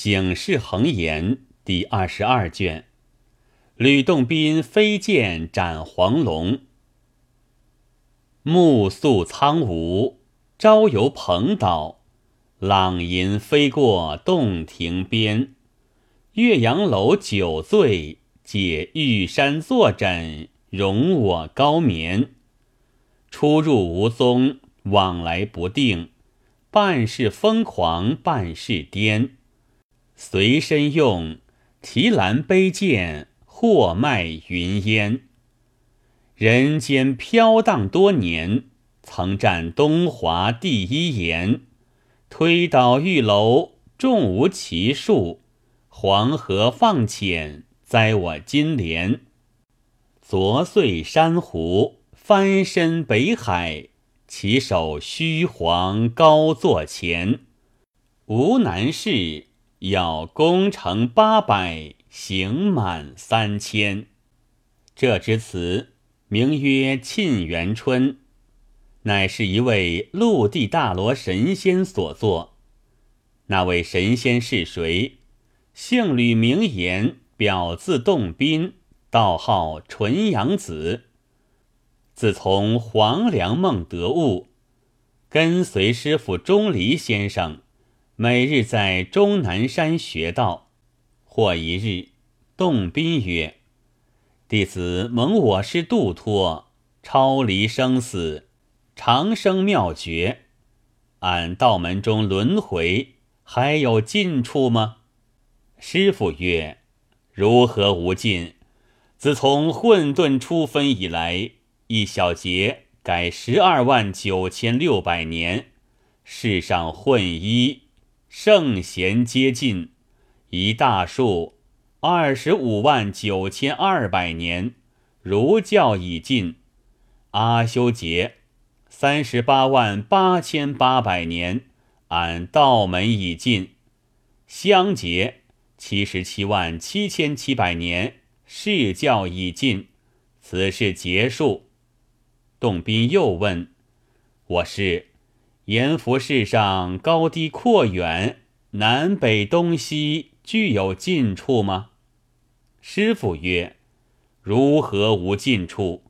醒世恒言第二十二卷，吕洞宾飞剑斩黄龙。暮宿苍梧，朝游蓬岛，朗吟飞过洞庭边。岳阳楼酒醉，解玉山坐枕，容我高眠。出入无踪，往来不定，半是疯狂，半是癫。随身用提篮背剑，货卖云烟。人间飘荡多年，曾占东华第一言。推倒玉楼，众无其数；黄河放浅，栽我金莲。昨岁珊瑚，翻身北海，起手虚晃高坐前。无难事。要攻城八百，行满三千。这支词名曰《沁园春》，乃是一位陆地大罗神仙所作。那位神仙是谁？姓吕，名言，表字洞宾，道号纯阳子。自从黄粱梦得悟，跟随师傅钟离先生。每日在终南山学道，或一日，洞宾曰：“弟子蒙我师度脱，超离生死，长生妙诀。俺道门中轮回，还有尽处吗？”师傅曰：“如何无尽？自从混沌初分以来，一小节改十二万九千六百年，世上混一。”圣贤皆尽，一大数二十五万九千二百年，儒教已尽；阿修杰三十八万八千八百年，俺道门已尽；香杰七十七万七千七百年，释教已尽。此事结束。洞宾又问：“我是？”阎浮世上高低阔远，南北东西具有近处吗？师傅曰：“如何无近处？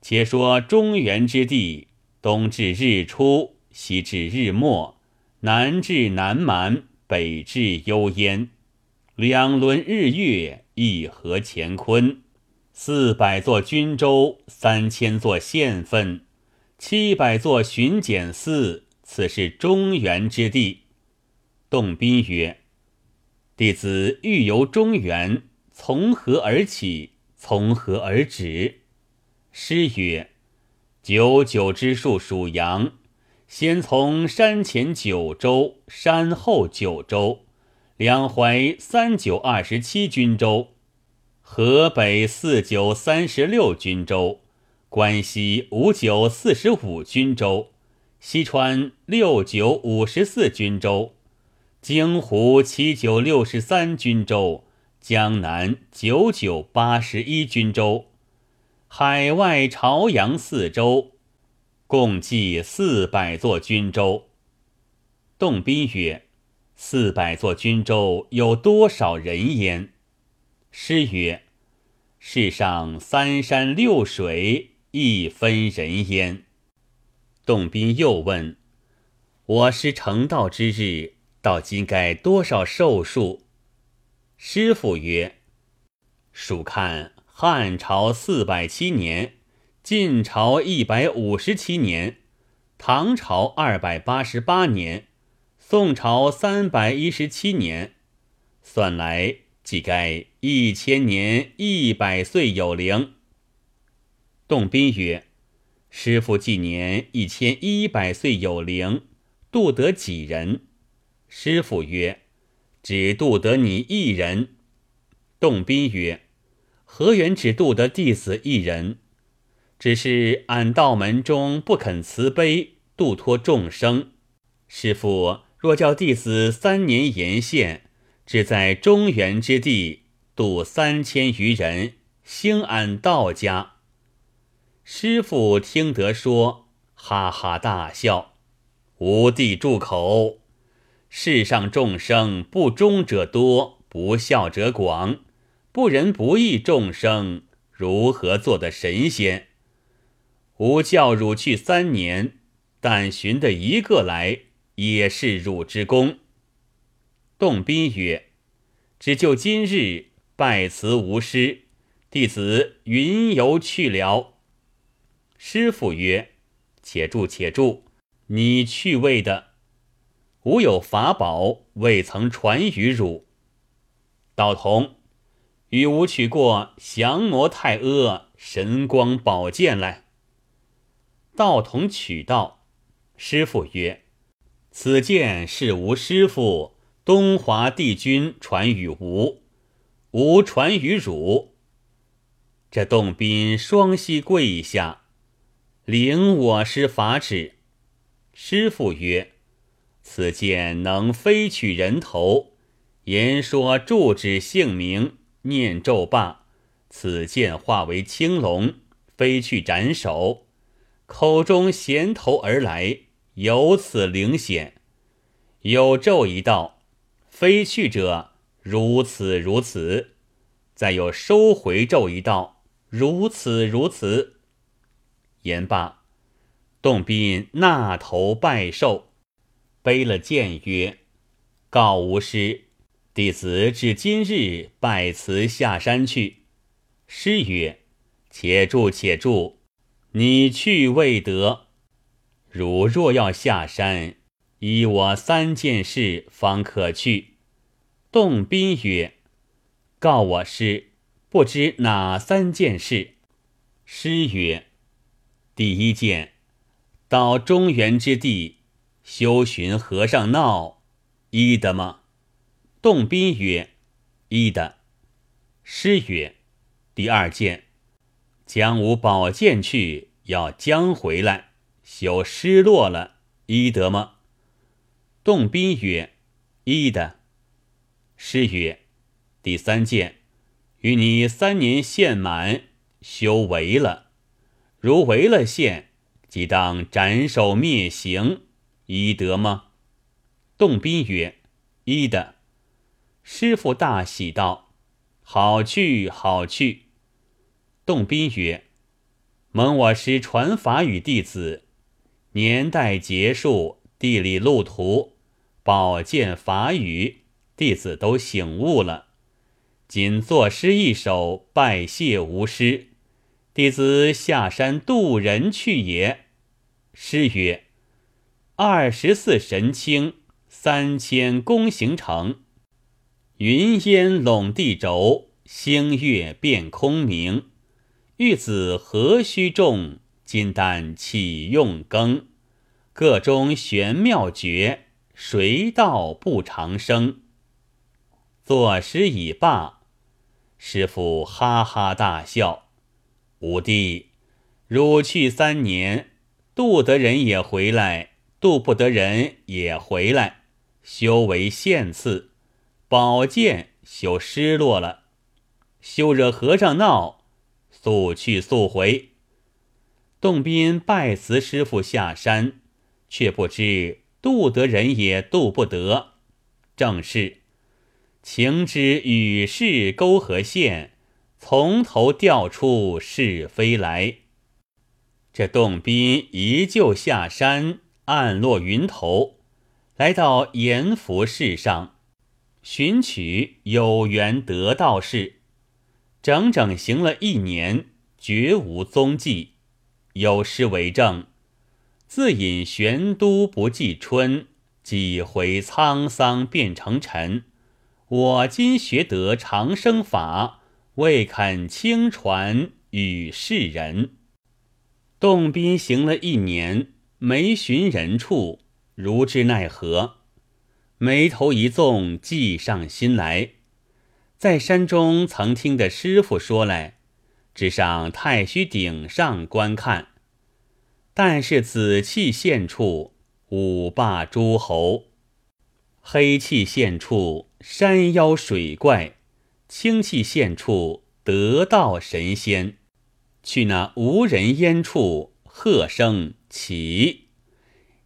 且说中原之地，东至日出，西至日没，南至南蛮，北至幽燕，两轮日月，一合乾坤，四百座军州，三千座县分，七百座巡检司。”此是中原之地。洞宾曰：“弟子欲游中原，从何而起？从何而止？”诗曰：“九九之数属阳，先从山前九州，山后九州，两淮三九二十七军州，河北四九三十六军州，关西五九四十五军州。”西川六九五十四军州，京湖七九六十三军州，江南九九八十一军州，海外朝阳四州，共计四百座军州。洞宾曰：“四百座军州有多少人焉？”诗曰：“世上三山六水，一分人焉。”洞宾又问：“我师成道之日，到今该多少寿数？”师傅曰：“数看汉朝四百七年，晋朝一百五十七年，唐朝二百八十八年，宋朝三百一十七年，算来即该一千年一百岁有灵。”洞宾曰。师傅纪年一千一百岁有灵，度得几人？师傅曰：“只度得你一人。”洞宾曰：“何缘只度得弟子一人？只是俺道门中不肯慈悲度脱众生。师傅若叫弟子三年沿线，只在中原之地度三千余人，兴俺道家。”师傅听得说，哈哈大笑。吾弟住口！世上众生不忠者多，不孝者广，不仁不义众生如何做得神仙？吾教汝去三年，但寻得一个来，也是汝之功。洞宾曰：“只就今日拜辞无师，弟子云游去了。”师傅曰：“且住，且住，你去未的。”吾有法宝，未曾传与汝。道童，与吾取过降魔太阿神光宝剑来。道童取道，师傅曰：“此剑是吾师傅东华帝君传与吾，吾传与汝。”这洞宾双膝跪下，领我师法旨。师傅曰。此剑能飞取人头，言说住指姓名，念咒罢，此剑化为青龙，飞去斩首，口中衔头而来，有此灵显。有咒一道，飞去者如此如此；再有收回咒一道，如此如此。言罢，洞宾纳头拜寿。背了剑曰：“告吾师，弟子至今日拜辞下山去。”师曰：“且住，且住，你去未得。汝若要下山，依我三件事方可去。”洞宾曰：“告我师，不知哪三件事？”师曰：“第一件，到中原之地。”修寻和尚闹，依的吗？洞宾曰：“依的。”师曰：“第二件，将吾宝剑去，要将回来，修失落了，依得吗？”洞宾曰：“依的。”师曰：“第三件，与你三年限满，修为了，如违了限，即当斩首灭刑。”依得吗？洞宾曰：“依的。”师傅大喜道：“好去，好去。”洞宾曰：“蒙我师传法与弟子，年代结束，地理路途，宝剑法语，弟子都醒悟了。仅作诗一首，拜谢吾师。弟子下山渡人去也。”诗曰。二十四神清，三千功行成。云烟笼地轴，星月变空明。玉子何须种？金丹岂用耕？各中玄妙绝，谁道不长生？作诗已罢，师傅哈哈大笑。五弟，汝去三年，渡得人也回来。渡不得人也回来，修为现次，宝剑修失落了，休惹和尚闹，速去速回。洞宾拜辞师傅下山，却不知渡得人也渡不得，正是情之与世沟和线，从头调出是非来。这洞宾一旧下山。暗落云头，来到阎浮市上，寻取有缘得道士，整整行了一年，绝无踪迹。有诗为证：“自引玄都不记春，几回沧桑变成尘。我今学得长生法，未肯轻传与世人。”洞宾行了一年。没寻人处，如之奈何？眉头一纵，计上心来。在山中曾听得师傅说来，只上太虚顶上观看。但是紫气现处，五霸诸侯；黑气现处，山妖水怪；清气现处，得道神仙。去那无人烟处，喝声。起，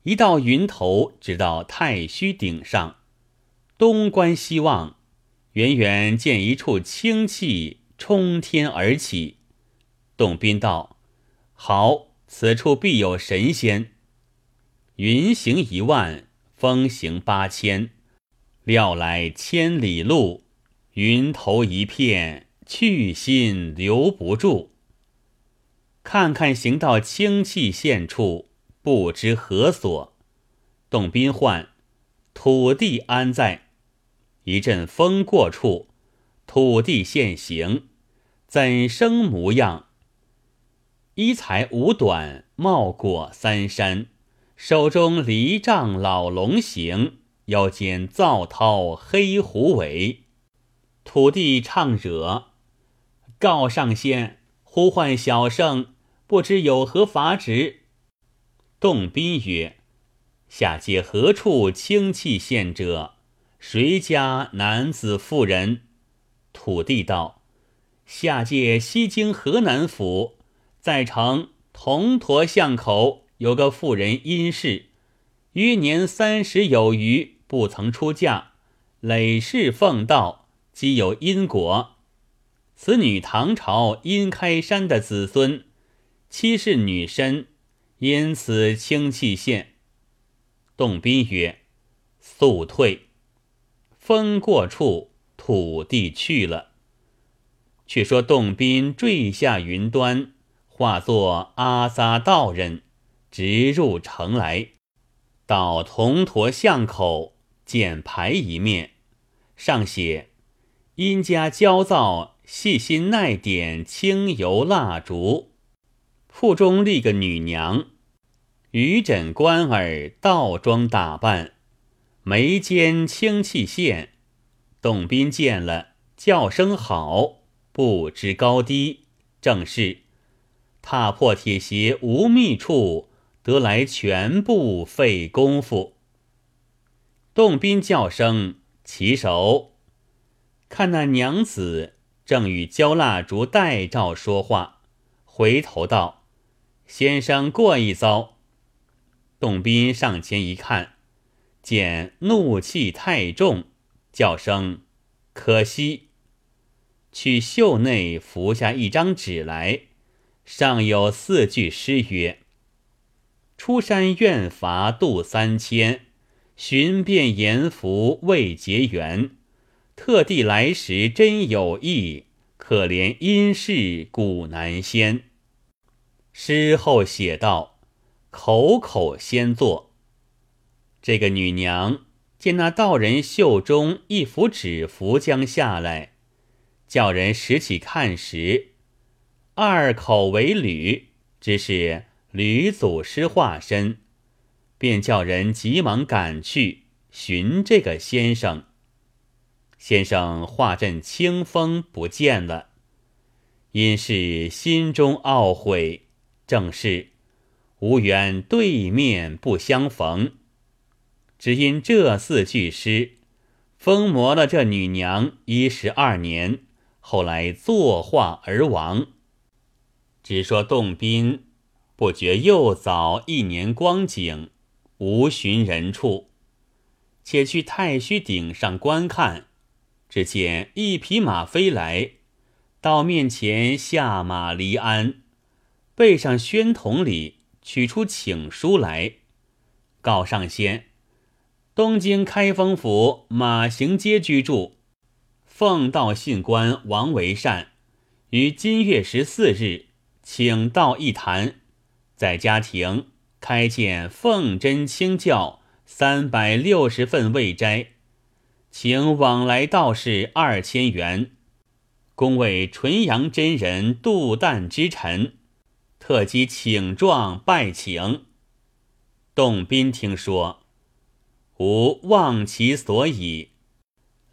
一道云头直到太虚顶上，东观西望，远远见一处清气冲天而起。洞宾道：“好，此处必有神仙。”云行一万，风行八千，料来千里路，云头一片，去心留不住。看看行到清气现处，不知何所。董斌唤：“土地安在？”一阵风过处，土地现形，怎生模样？一才五短，帽裹三山。手中离杖老龙形，腰间皂绦黑狐尾。土地唱惹，告上仙，呼唤小圣，不知有何法旨？洞宾曰：“下界何处清气现者？谁家男子妇人？”土地道：“下界西京河南府，在城铜驼巷口。”有个妇人殷氏，余年三十有余，不曾出嫁，累世奉道，即有因果。此女唐朝殷开山的子孙，妻是女身，因此清气现。洞宾曰：“速退。”风过处，土地去了。却说洞宾坠下云端，化作阿撒道人。直入城来，到铜驼巷口见牌一面，上写“殷家焦躁细心耐点清油蜡烛”。铺中立个女娘，鱼枕官儿倒装打扮，眉间清气现。董斌见了，叫声好，不知高低，正是踏破铁鞋无觅处。得来全部费功夫。洞宾叫声起手，看那娘子正与焦蜡烛代照说话，回头道：“先生过一遭。”董宾上前一看，见怒气太重，叫声可惜，去袖内拂下一张纸来，上有四句诗曰。出山愿伐渡三千，寻遍阎浮未结缘。特地来时真有意，可怜因事古难仙。诗后写道：“口口先作。”这个女娘见那道人袖中一幅纸符将下来，叫人拾起看时，二口为吕，只是。吕祖师化身，便叫人急忙赶去寻这个先生。先生化阵清风不见了，因是心中懊悔，正是无缘对面不相逢。只因这四句诗，疯魔了这女娘一十二年，后来作画而亡。只说洞宾。不觉又早一年光景，无寻人处，且去太虚顶上观看。只见一匹马飞来，到面前下马离鞍，背上宣筒里取出请书来，告上仙：东京开封府马行街居住，奉道信官王维善，于今月十四日请到一坛。在家庭开建奉真清教三百六十份未斋，请往来道士二千元，恭为纯阳真人度旦之臣，特机请状拜请。洞宾听说，吾忘其所以，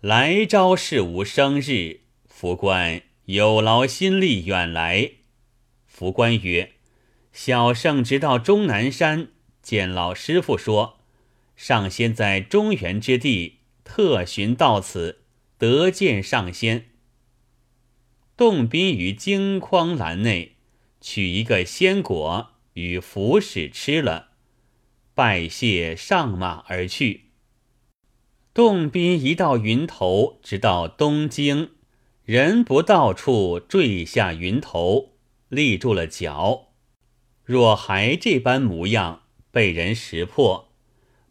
来朝是吾生日，福官有劳心力远来。福官曰。小圣直到终南山见老师傅说，上仙在中原之地特寻到此，得见上仙。洞宾于金筐篮内取一个仙果与符使吃了，拜谢上马而去。洞宾一到云头，直到东京，人不到处，坠下云头，立住了脚。若还这般模样，被人识破，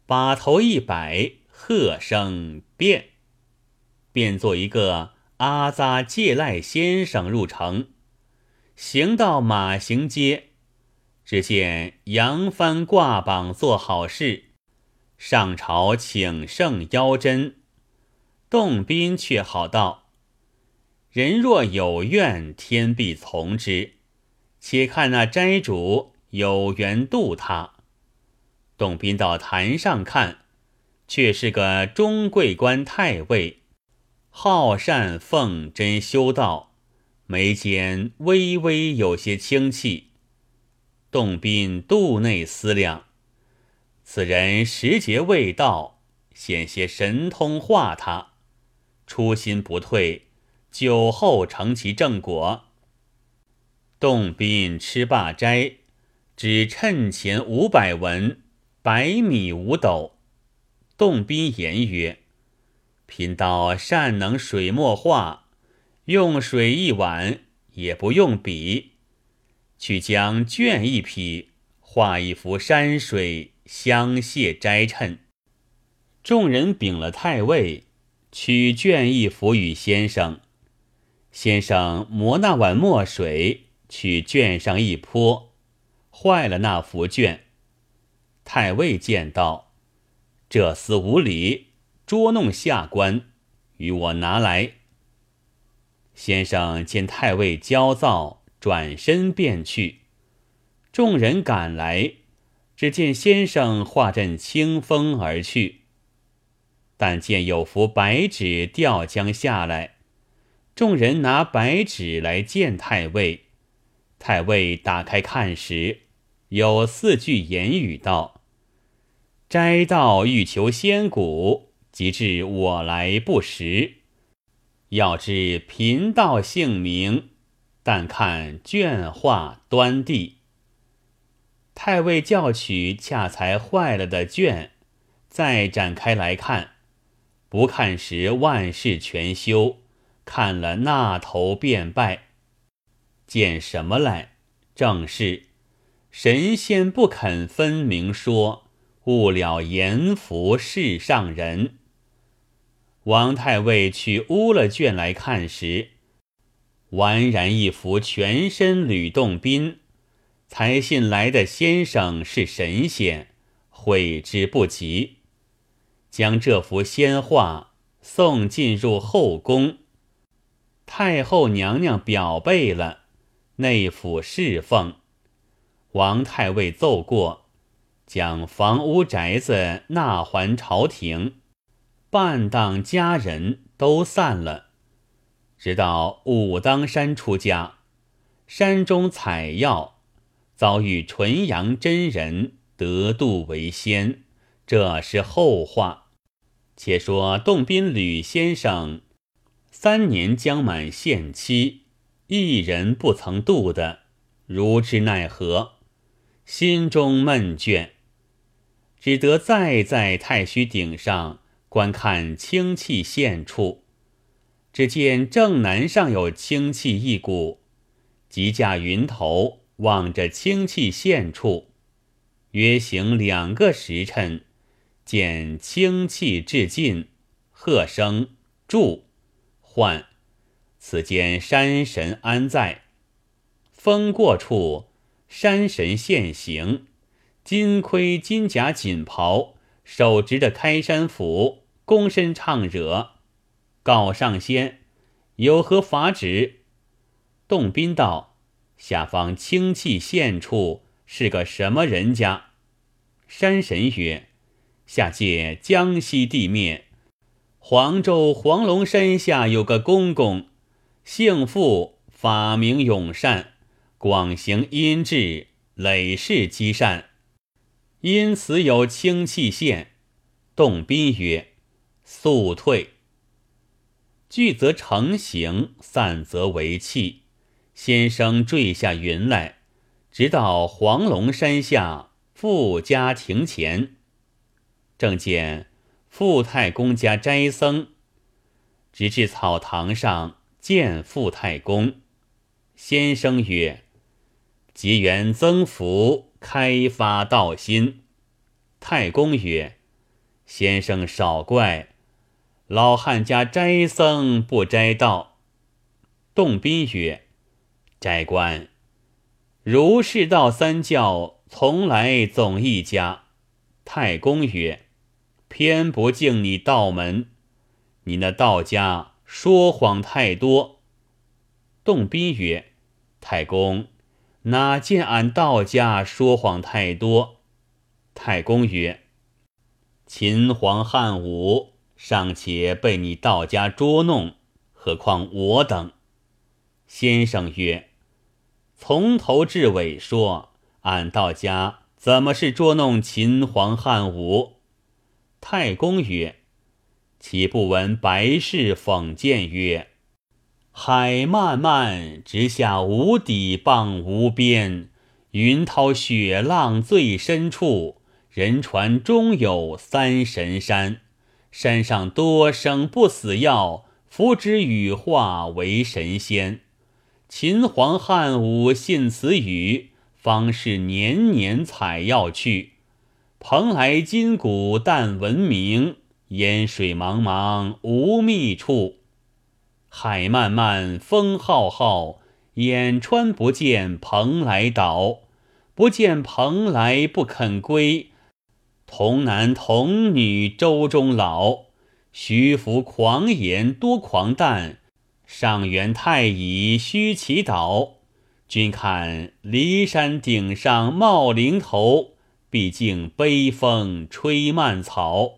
把头一摆，喝声变，变做一个阿扎借赖先生入城，行到马行街，只见扬帆挂榜做好事。上朝请圣邀真，洞宾却好道：“人若有愿，天必从之。且看那斋主有缘渡他。”洞宾到坛上看，却是个中贵官太尉，好善奉真修道，眉间微微有些清气。洞宾肚内思量。此人时节未到，险些神通化他，初心不退，酒后成其正果。洞宾吃罢斋，只趁钱五百文，百米五斗。洞宾言曰：“贫道善能水墨画，用水一碗，也不用笔，去将绢一匹，画一幅山水。”相谢斋衬，众人禀了太尉，取绢一幅与先生。先生磨那碗墨水，取卷上一泼，坏了那幅卷。太尉见道：“这厮无礼，捉弄下官，与我拿来。”先生见太尉焦躁，转身便去。众人赶来。只见先生化阵清风而去，但见有幅白纸吊将下来，众人拿白纸来见太尉。太尉打开看时，有四句言语道：“斋道欲求仙骨，即至我来不识。要知贫道姓名，但看卷画端地。”太尉叫取恰才坏了的卷，再展开来看，不看时万事全休，看了那头便败。见什么来？正是神仙不肯分明说，误了阎浮世上人。王太尉去污了卷来看时，宛然一幅全身吕洞宾。才信来的先生是神仙，悔之不及。将这幅仙画送进入后宫，太后娘娘表备了，内府侍奉。王太尉奏过，将房屋宅子纳还朝廷，半当家人都散了，直到武当山出家，山中采药。遭遇纯阳真人得度为仙，这是后话。且说洞宾吕先生三年将满限期，一人不曾度的，如之奈何？心中闷倦，只得再在太虚顶上观看清气现处。只见正南上有清气一股，即驾云头。望着清气现处，约行两个时辰，见清气至尽，喝声住，唤此间山神安在？风过处，山神现形，金盔金甲锦袍，手执着开山斧，躬身唱惹，告上仙有何法旨？洞宾道。下方清气现处是个什么人家？山神曰：“下界江西地面，黄州黄龙山下有个公公，姓傅，法名永善，广行阴质，累世积善，因此有清气现。”洞宾曰：“速退。”聚则成形，散则为气。先生坠下云来，直到黄龙山下傅家亭前，正见傅太公家斋僧，直至草堂上见傅太公。先生曰：“结缘增福，开发道心。”太公曰：“先生少怪，老汉家斋僧不斋道。”洞宾曰：“斋官，儒释道三教，从来总一家。”太公曰。偏不敬你道门，你那道家说谎太多。洞宾曰：“太公，哪见俺道家说谎太多？”太公曰：“秦皇汉武尚且被你道家捉弄，何况我等？”先生曰：“从头至尾说，俺道家怎么是捉弄秦皇汉武？”太公曰：“岂不闻白氏讽谏曰：‘海漫漫，直下无底傍无边；云涛雪浪最深处，人传终有三神山。山上多生不死药，服之羽化为神仙。’秦皇汉武信此语，方是年年采药去。”蓬莱金谷但闻名，烟水茫茫无觅处。海漫漫风浩浩，眼穿不见蓬莱岛。不见蓬莱不肯归，童男童女舟中老。徐浮狂言多狂诞，上元太乙须祈祷。君看骊山顶上冒灵头。毕竟悲风吹蔓草，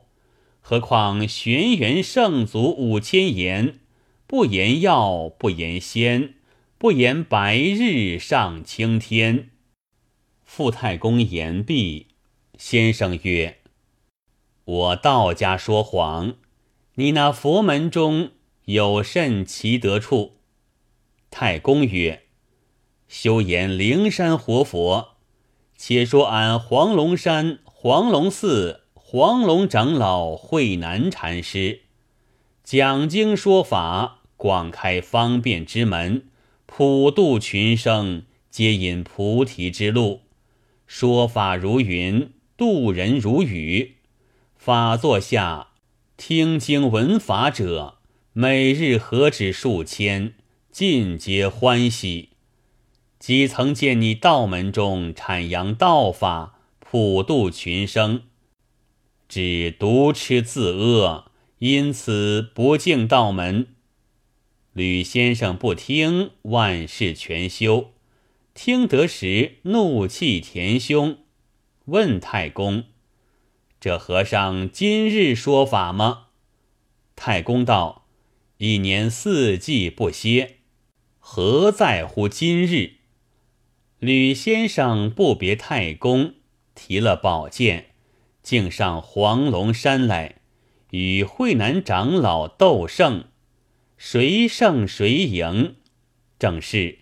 何况玄元圣祖五千言，不言药，不言仙，不言白日上青天。傅太公言毕，先生曰：“我道家说谎，你那佛门中有甚奇得处？”太公曰：“修言灵山活佛。”且说俺黄龙山黄龙寺黄龙长老慧南禅师讲经说法，广开方便之门，普度群生，皆引菩提之路。说法如云，度人如雨。法座下听经闻法者，每日何止数千，尽皆欢喜。几曾见你道门中阐扬道法，普度群生，只独吃自阿，因此不敬道门。吕先生不听，万事全休。听得时，怒气填胸，问太公：“这和尚今日说法吗？”太公道：“一年四季不歇，何在乎今日？”吕先生不别太公，提了宝剑，竟上黄龙山来，与慧南长老斗胜，谁胜谁赢？正是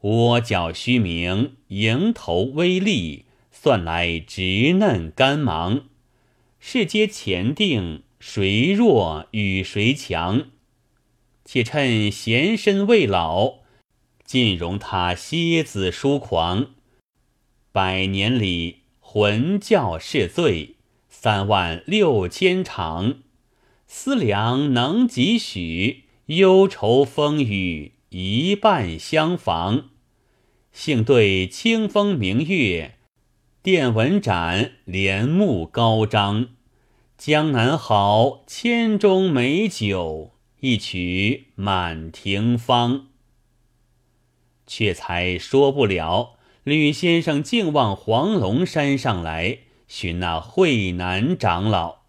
窝角虚名，迎头微利，算来直嫩干芒。世皆前定，谁弱与谁强？且趁闲身未老。尽容他蝎子疏狂，百年里魂教是罪，三万六千场，思量能几许？忧愁风雨一半相妨。幸对清风明月，电蚊展帘幕高张。江南好，千钟美酒，一曲满庭芳。却才说不了，吕先生竟往黄龙山上来寻那慧南长老。